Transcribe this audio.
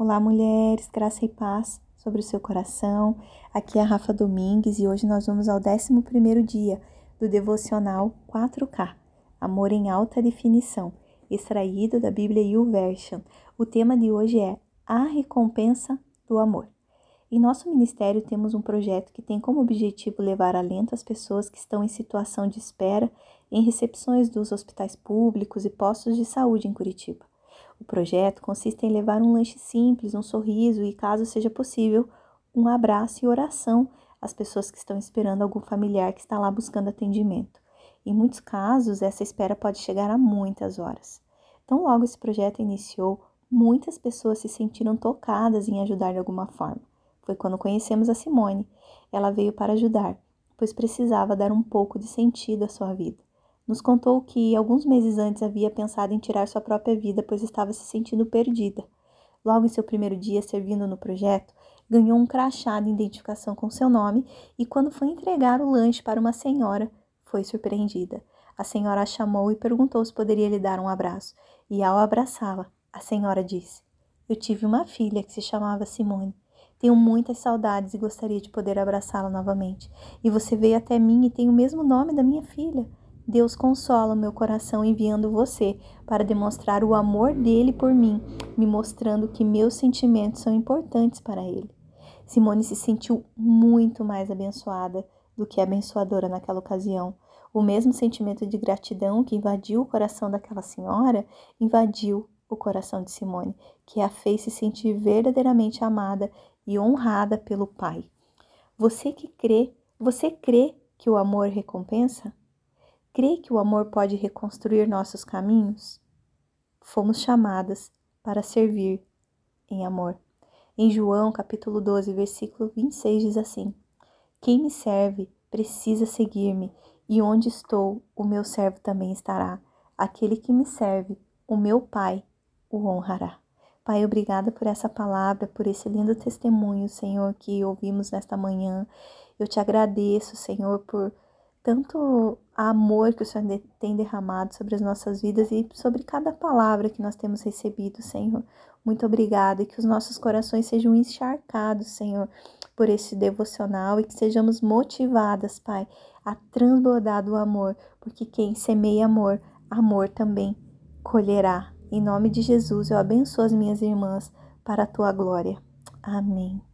Olá, mulheres, graça e paz sobre o seu coração. Aqui é a Rafa Domingues e hoje nós vamos ao 11 dia do devocional 4K, Amor em Alta Definição, extraído da Bíblia YouVersion. O tema de hoje é A Recompensa do Amor. Em nosso ministério temos um projeto que tem como objetivo levar alento às pessoas que estão em situação de espera em recepções dos hospitais públicos e postos de saúde em Curitiba. O projeto consiste em levar um lanche simples, um sorriso e, caso seja possível, um abraço e oração às pessoas que estão esperando algum familiar que está lá buscando atendimento. Em muitos casos, essa espera pode chegar a muitas horas. Então, logo esse projeto iniciou, muitas pessoas se sentiram tocadas em ajudar de alguma forma. Foi quando conhecemos a Simone. Ela veio para ajudar, pois precisava dar um pouco de sentido à sua vida. Nos contou que alguns meses antes havia pensado em tirar sua própria vida, pois estava se sentindo perdida. Logo em seu primeiro dia servindo no projeto, ganhou um crachá de identificação com seu nome e, quando foi entregar o lanche para uma senhora, foi surpreendida. A senhora a chamou e perguntou se poderia lhe dar um abraço. E ao abraçá-la, a senhora disse: Eu tive uma filha que se chamava Simone. Tenho muitas saudades e gostaria de poder abraçá-la novamente. E você veio até mim e tem o mesmo nome da minha filha. Deus consola o meu coração enviando você para demonstrar o amor dele por mim, me mostrando que meus sentimentos são importantes para ele. Simone se sentiu muito mais abençoada do que abençoadora naquela ocasião. O mesmo sentimento de gratidão que invadiu o coração daquela senhora invadiu o coração de Simone, que a fez se sentir verdadeiramente amada e honrada pelo Pai. Você que crê, você crê que o amor recompensa? Crê que o amor pode reconstruir nossos caminhos? Fomos chamadas para servir em amor. Em João, capítulo 12, versículo 26 diz assim: Quem me serve precisa seguir-me, e onde estou, o meu servo também estará. Aquele que me serve, o meu Pai o honrará. Pai, obrigada por essa palavra, por esse lindo testemunho, Senhor, que ouvimos nesta manhã. Eu te agradeço, Senhor, por tanto amor que o Senhor tem derramado sobre as nossas vidas e sobre cada palavra que nós temos recebido, Senhor. Muito obrigada e que os nossos corações sejam encharcados, Senhor, por esse devocional e que sejamos motivadas, Pai, a transbordar do amor, porque quem semeia amor, amor também colherá. Em nome de Jesus, eu abençoo as minhas irmãs para a tua glória. Amém.